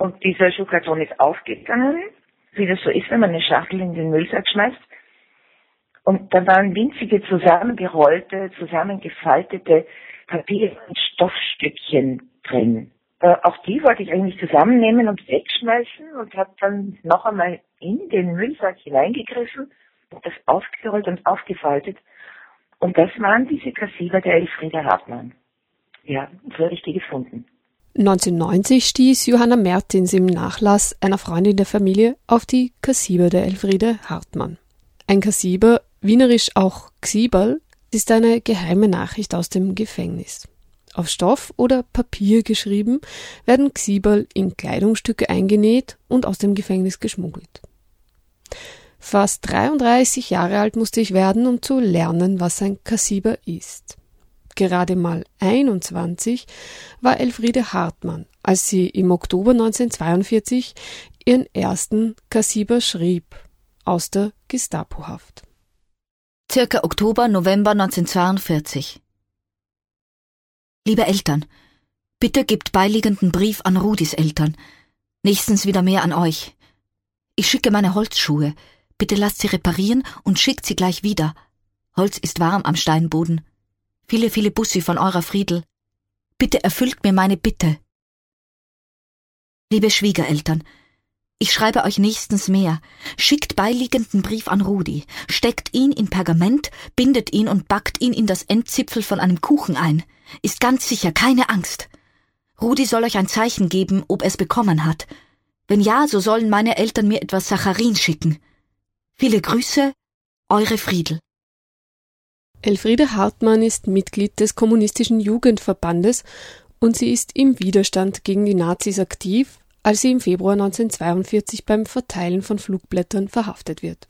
Und dieser Schuhkarton ist aufgegangen, wie das so ist, wenn man eine Schachtel in den Müllsack schmeißt. Und da waren winzige zusammengerollte, zusammengefaltete Papier- und Stoffstückchen drin. Äh, auch die wollte ich eigentlich zusammennehmen und wegschmeißen und habe dann noch einmal in den Müllsack hineingegriffen und das aufgerollt und aufgefaltet. Und das waren diese Kassiber der Elfriede Hartmann. Ja, so habe ich die gefunden. 1990 stieß Johanna Mertins im Nachlass einer Freundin der Familie auf die Kassiber der Elfriede Hartmann. Ein Kassiber, wienerisch auch Xiberl, ist eine geheime Nachricht aus dem Gefängnis. Auf Stoff oder Papier geschrieben, werden Xiberl in Kleidungsstücke eingenäht und aus dem Gefängnis geschmuggelt. Fast 33 Jahre alt musste ich werden, um zu lernen, was ein Kassiber ist. Gerade mal 21 war Elfriede Hartmann, als sie im Oktober 1942 ihren ersten Kassiber schrieb, aus der Gestapohaft. Circa Oktober, November 1942. Liebe Eltern, bitte gebt beiliegenden Brief an Rudis Eltern, nächstens wieder mehr an euch. Ich schicke meine Holzschuhe, bitte lasst sie reparieren und schickt sie gleich wieder. Holz ist warm am Steinboden. Viele, viele Bussi von eurer Friedel. Bitte erfüllt mir meine Bitte. Liebe Schwiegereltern, ich schreibe euch nächstens mehr. Schickt beiliegenden Brief an Rudi, steckt ihn in Pergament, bindet ihn und backt ihn in das Endzipfel von einem Kuchen ein. Ist ganz sicher, keine Angst. Rudi soll euch ein Zeichen geben, ob er's bekommen hat. Wenn ja, so sollen meine Eltern mir etwas Sacharin schicken. Viele Grüße, eure Friedel. Elfriede Hartmann ist Mitglied des Kommunistischen Jugendverbandes und sie ist im Widerstand gegen die Nazis aktiv als sie im Februar 1942 beim Verteilen von Flugblättern verhaftet wird.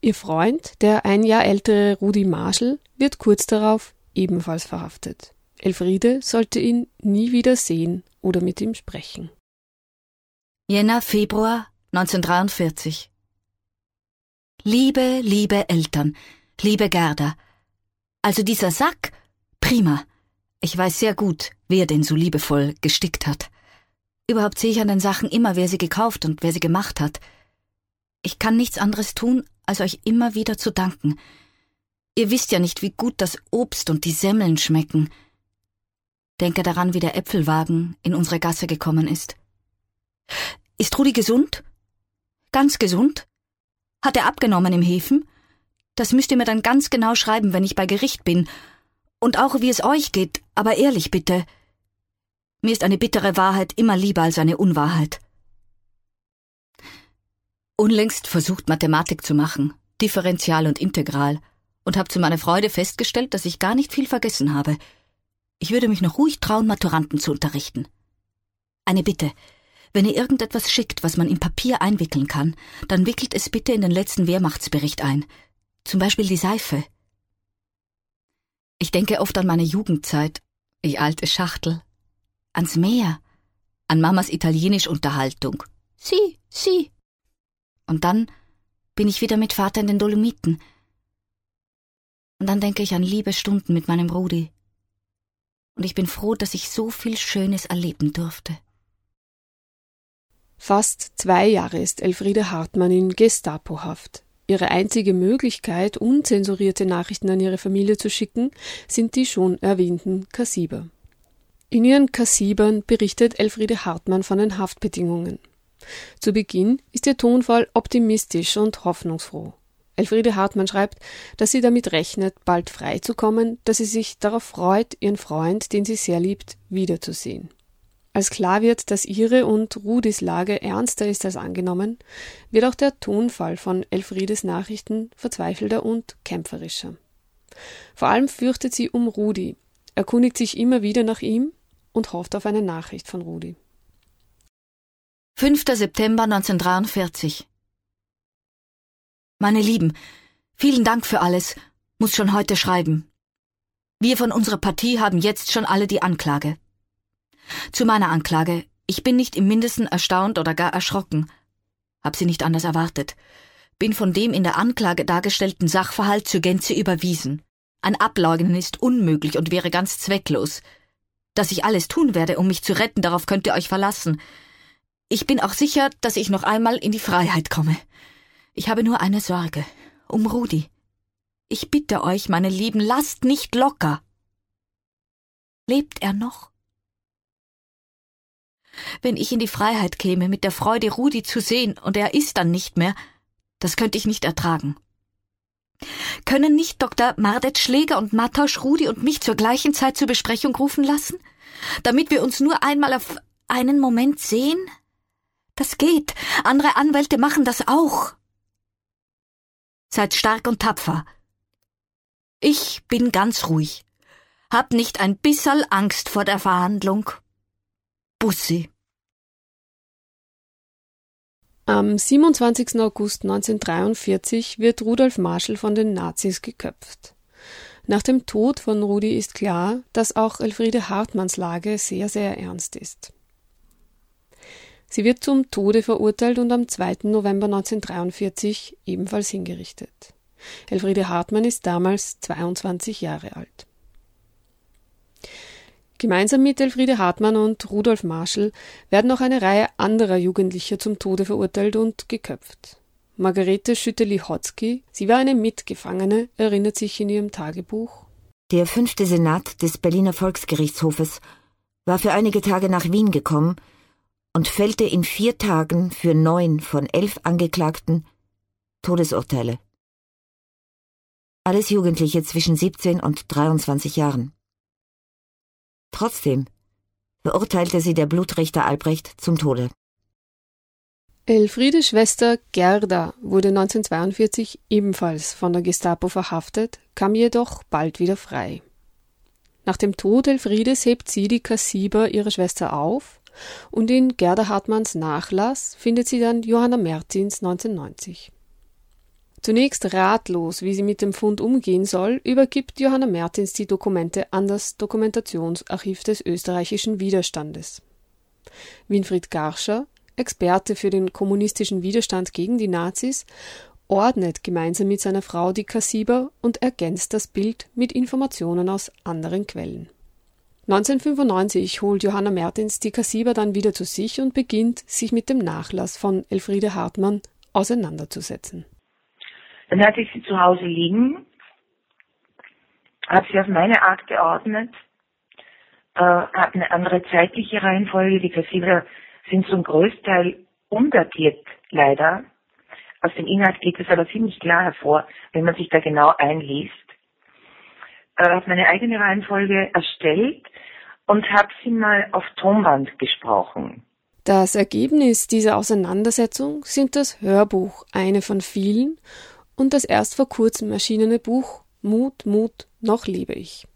Ihr Freund, der ein Jahr ältere Rudi Marschall, wird kurz darauf ebenfalls verhaftet. Elfriede sollte ihn nie wieder sehen oder mit ihm sprechen. Jänner, Februar 1943. Liebe, liebe Eltern, liebe Gerda, also dieser Sack, prima. Ich weiß sehr gut, wer den so liebevoll gestickt hat. Überhaupt sehe ich an den Sachen immer, wer sie gekauft und wer sie gemacht hat. Ich kann nichts anderes tun, als euch immer wieder zu danken. Ihr wisst ja nicht, wie gut das Obst und die Semmeln schmecken. Denke daran, wie der Äpfelwagen in unsere Gasse gekommen ist. Ist Rudi gesund? Ganz gesund? Hat er abgenommen im Hefen? Das müsst ihr mir dann ganz genau schreiben, wenn ich bei Gericht bin. Und auch wie es euch geht, aber ehrlich bitte. Mir ist eine bittere Wahrheit immer lieber als eine Unwahrheit. Unlängst versucht Mathematik zu machen, Differential und Integral, und habe zu meiner Freude festgestellt, dass ich gar nicht viel vergessen habe. Ich würde mich noch ruhig trauen, Maturanten zu unterrichten. Eine Bitte. Wenn ihr irgendetwas schickt, was man in Papier einwickeln kann, dann wickelt es bitte in den letzten Wehrmachtsbericht ein. Zum Beispiel die Seife. Ich denke oft an meine Jugendzeit, ich alte Schachtel, ans Meer, an Mamas italienisch Unterhaltung. Sie, sie. Und dann bin ich wieder mit Vater in den Dolomiten. Und dann denke ich an liebe Stunden mit meinem Rudi. Und ich bin froh, dass ich so viel Schönes erleben durfte. Fast zwei Jahre ist Elfriede Hartmann in Gestapohaft. Ihre einzige Möglichkeit, unzensurierte Nachrichten an ihre Familie zu schicken, sind die schon erwähnten Kassiber. In ihren Kassibern berichtet Elfriede Hartmann von den Haftbedingungen. Zu Beginn ist ihr Tonfall optimistisch und hoffnungsfroh. Elfriede Hartmann schreibt, dass sie damit rechnet, bald freizukommen, dass sie sich darauf freut, ihren Freund, den sie sehr liebt, wiederzusehen. Als klar wird, dass ihre und Rudis Lage ernster ist als angenommen, wird auch der Tonfall von Elfriedes Nachrichten verzweifelter und kämpferischer. Vor allem fürchtet sie um Rudi, erkundigt sich immer wieder nach ihm und hofft auf eine Nachricht von Rudi. 5. September 1943 Meine Lieben, vielen Dank für alles, muss schon heute schreiben. Wir von unserer Partie haben jetzt schon alle die Anklage. Zu meiner Anklage, ich bin nicht im mindesten erstaunt oder gar erschrocken. Hab sie nicht anders erwartet. Bin von dem in der Anklage dargestellten Sachverhalt zur Gänze überwiesen. Ein Ableugnen ist unmöglich und wäre ganz zwecklos. Dass ich alles tun werde, um mich zu retten, darauf könnt ihr euch verlassen. Ich bin auch sicher, dass ich noch einmal in die Freiheit komme. Ich habe nur eine Sorge. Um Rudi. Ich bitte euch, meine Lieben, lasst nicht locker. Lebt er noch? Wenn ich in die Freiheit käme, mit der Freude, Rudi zu sehen, und er ist dann nicht mehr, das könnte ich nicht ertragen. Können nicht Dr. Mardet Schläger und Matausch Rudi und mich zur gleichen Zeit zur Besprechung rufen lassen? Damit wir uns nur einmal auf einen Moment sehen? Das geht. Andere Anwälte machen das auch. Seid stark und tapfer. Ich bin ganz ruhig. Hab nicht ein bisserl Angst vor der Verhandlung. Bussi. Am 27. August 1943 wird Rudolf Marschall von den Nazis geköpft. Nach dem Tod von Rudi ist klar, dass auch Elfriede Hartmanns Lage sehr, sehr ernst ist. Sie wird zum Tode verurteilt und am 2. November 1943 ebenfalls hingerichtet. Elfriede Hartmann ist damals 22 Jahre alt. Gemeinsam mit Elfriede Hartmann und Rudolf Marschall werden auch eine Reihe anderer Jugendlicher zum Tode verurteilt und geköpft. Margarete Schütte-Lihotzky, sie war eine Mitgefangene, erinnert sich in ihrem Tagebuch. Der fünfte Senat des Berliner Volksgerichtshofes war für einige Tage nach Wien gekommen und fällte in vier Tagen für neun von elf Angeklagten Todesurteile. Alles Jugendliche zwischen 17 und 23 Jahren. Trotzdem verurteilte sie der Blutrichter Albrecht zum Tode. Elfriedes Schwester Gerda wurde 1942 ebenfalls von der Gestapo verhaftet, kam jedoch bald wieder frei. Nach dem Tod Elfriedes hebt sie die Kassiber ihre Schwester auf und in Gerda Hartmanns Nachlass findet sie dann Johanna Mertins 1990. Zunächst ratlos, wie sie mit dem Fund umgehen soll, übergibt Johanna Mertins die Dokumente an das Dokumentationsarchiv des österreichischen Widerstandes. Winfried Garscher, Experte für den kommunistischen Widerstand gegen die Nazis, ordnet gemeinsam mit seiner Frau die Kassiber und ergänzt das Bild mit Informationen aus anderen Quellen. 1995 holt Johanna Mertins die Kassiber dann wieder zu sich und beginnt, sich mit dem Nachlass von Elfriede Hartmann auseinanderzusetzen. Dann hatte ich sie zu Hause liegen, habe sie auf meine Art geordnet, äh, habe eine andere zeitliche Reihenfolge. Die Kassider sind zum Großteil umdatiert, leider. Aus dem Inhalt geht es aber ziemlich klar hervor, wenn man sich da genau einliest. Äh, habe meine eigene Reihenfolge erstellt und habe sie mal auf Tonband gesprochen. Das Ergebnis dieser Auseinandersetzung sind das Hörbuch, eine von vielen, und das erst vor kurzem erschienene Buch Mut, Mut, noch lebe ich.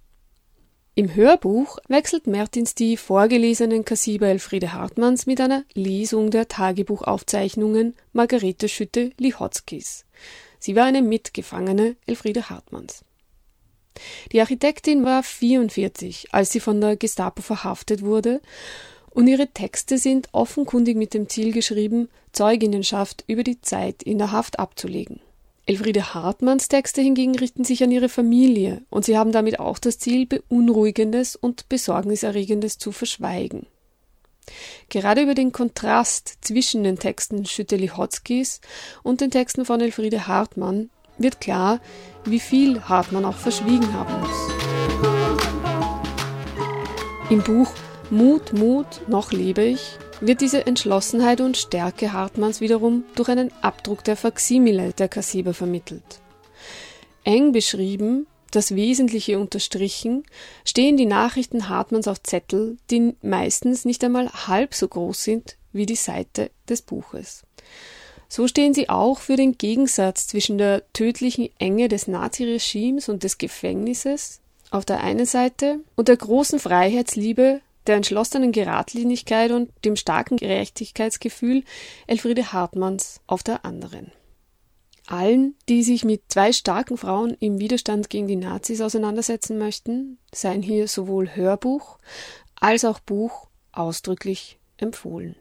Im Hörbuch wechselt Mertins die vorgelesenen Kassiber Elfriede Hartmanns mit einer Lesung der Tagebuchaufzeichnungen Margarete Schütte-Lihotzkis. Sie war eine Mitgefangene Elfriede Hartmanns. Die Architektin war 44, als sie von der Gestapo verhaftet wurde, und ihre Texte sind offenkundig mit dem Ziel geschrieben, Zeuginnenschaft über die Zeit in der Haft abzulegen. Elfriede Hartmanns Texte hingegen richten sich an ihre Familie und sie haben damit auch das Ziel, Beunruhigendes und Besorgniserregendes zu verschweigen. Gerade über den Kontrast zwischen den Texten Schütte-Lihotzkis und den Texten von Elfriede Hartmann wird klar, wie viel Hartmann auch verschwiegen haben muss. Im Buch Mut, Mut, noch lebe ich wird diese Entschlossenheit und Stärke Hartmanns wiederum durch einen Abdruck der Faximile der Kassiber vermittelt. Eng beschrieben, das Wesentliche unterstrichen, stehen die Nachrichten Hartmanns auf Zettel, die meistens nicht einmal halb so groß sind wie die Seite des Buches. So stehen sie auch für den Gegensatz zwischen der tödlichen Enge des Naziregimes und des Gefängnisses auf der einen Seite und der großen Freiheitsliebe der entschlossenen Geradlinigkeit und dem starken Gerechtigkeitsgefühl Elfriede Hartmanns auf der anderen. Allen, die sich mit zwei starken Frauen im Widerstand gegen die Nazis auseinandersetzen möchten, seien hier sowohl Hörbuch als auch Buch ausdrücklich empfohlen.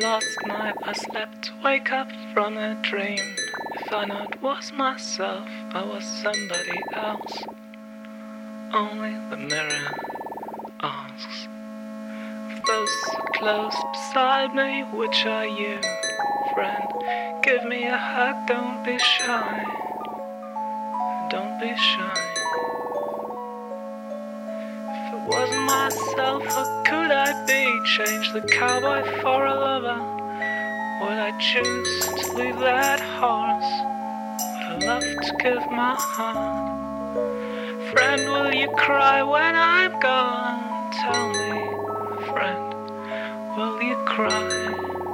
Last night I slept, wake up from a dream. If I was myself, I was somebody else. only the mirror asks. Of those close beside me, which are you, friend? Give me a hug, don't be shy. Don't be shy. If it wasn't myself, what could I be? Change the cowboy for a lover. Would I choose to leave that horse? Would I love to give my heart? Friend, will you cry when I'm gone? Tell me, friend, will you cry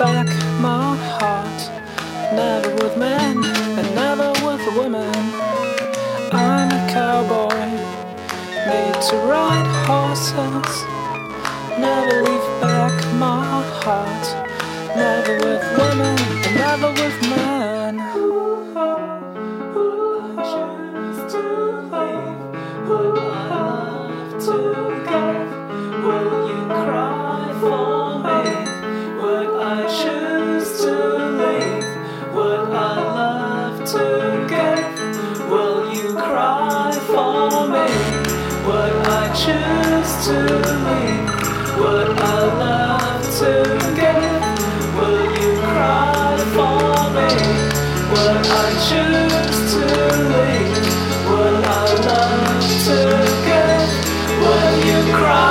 back my heart. Never with men and never with women. I'm a cowboy made to ride horses. Never leave back my heart. cry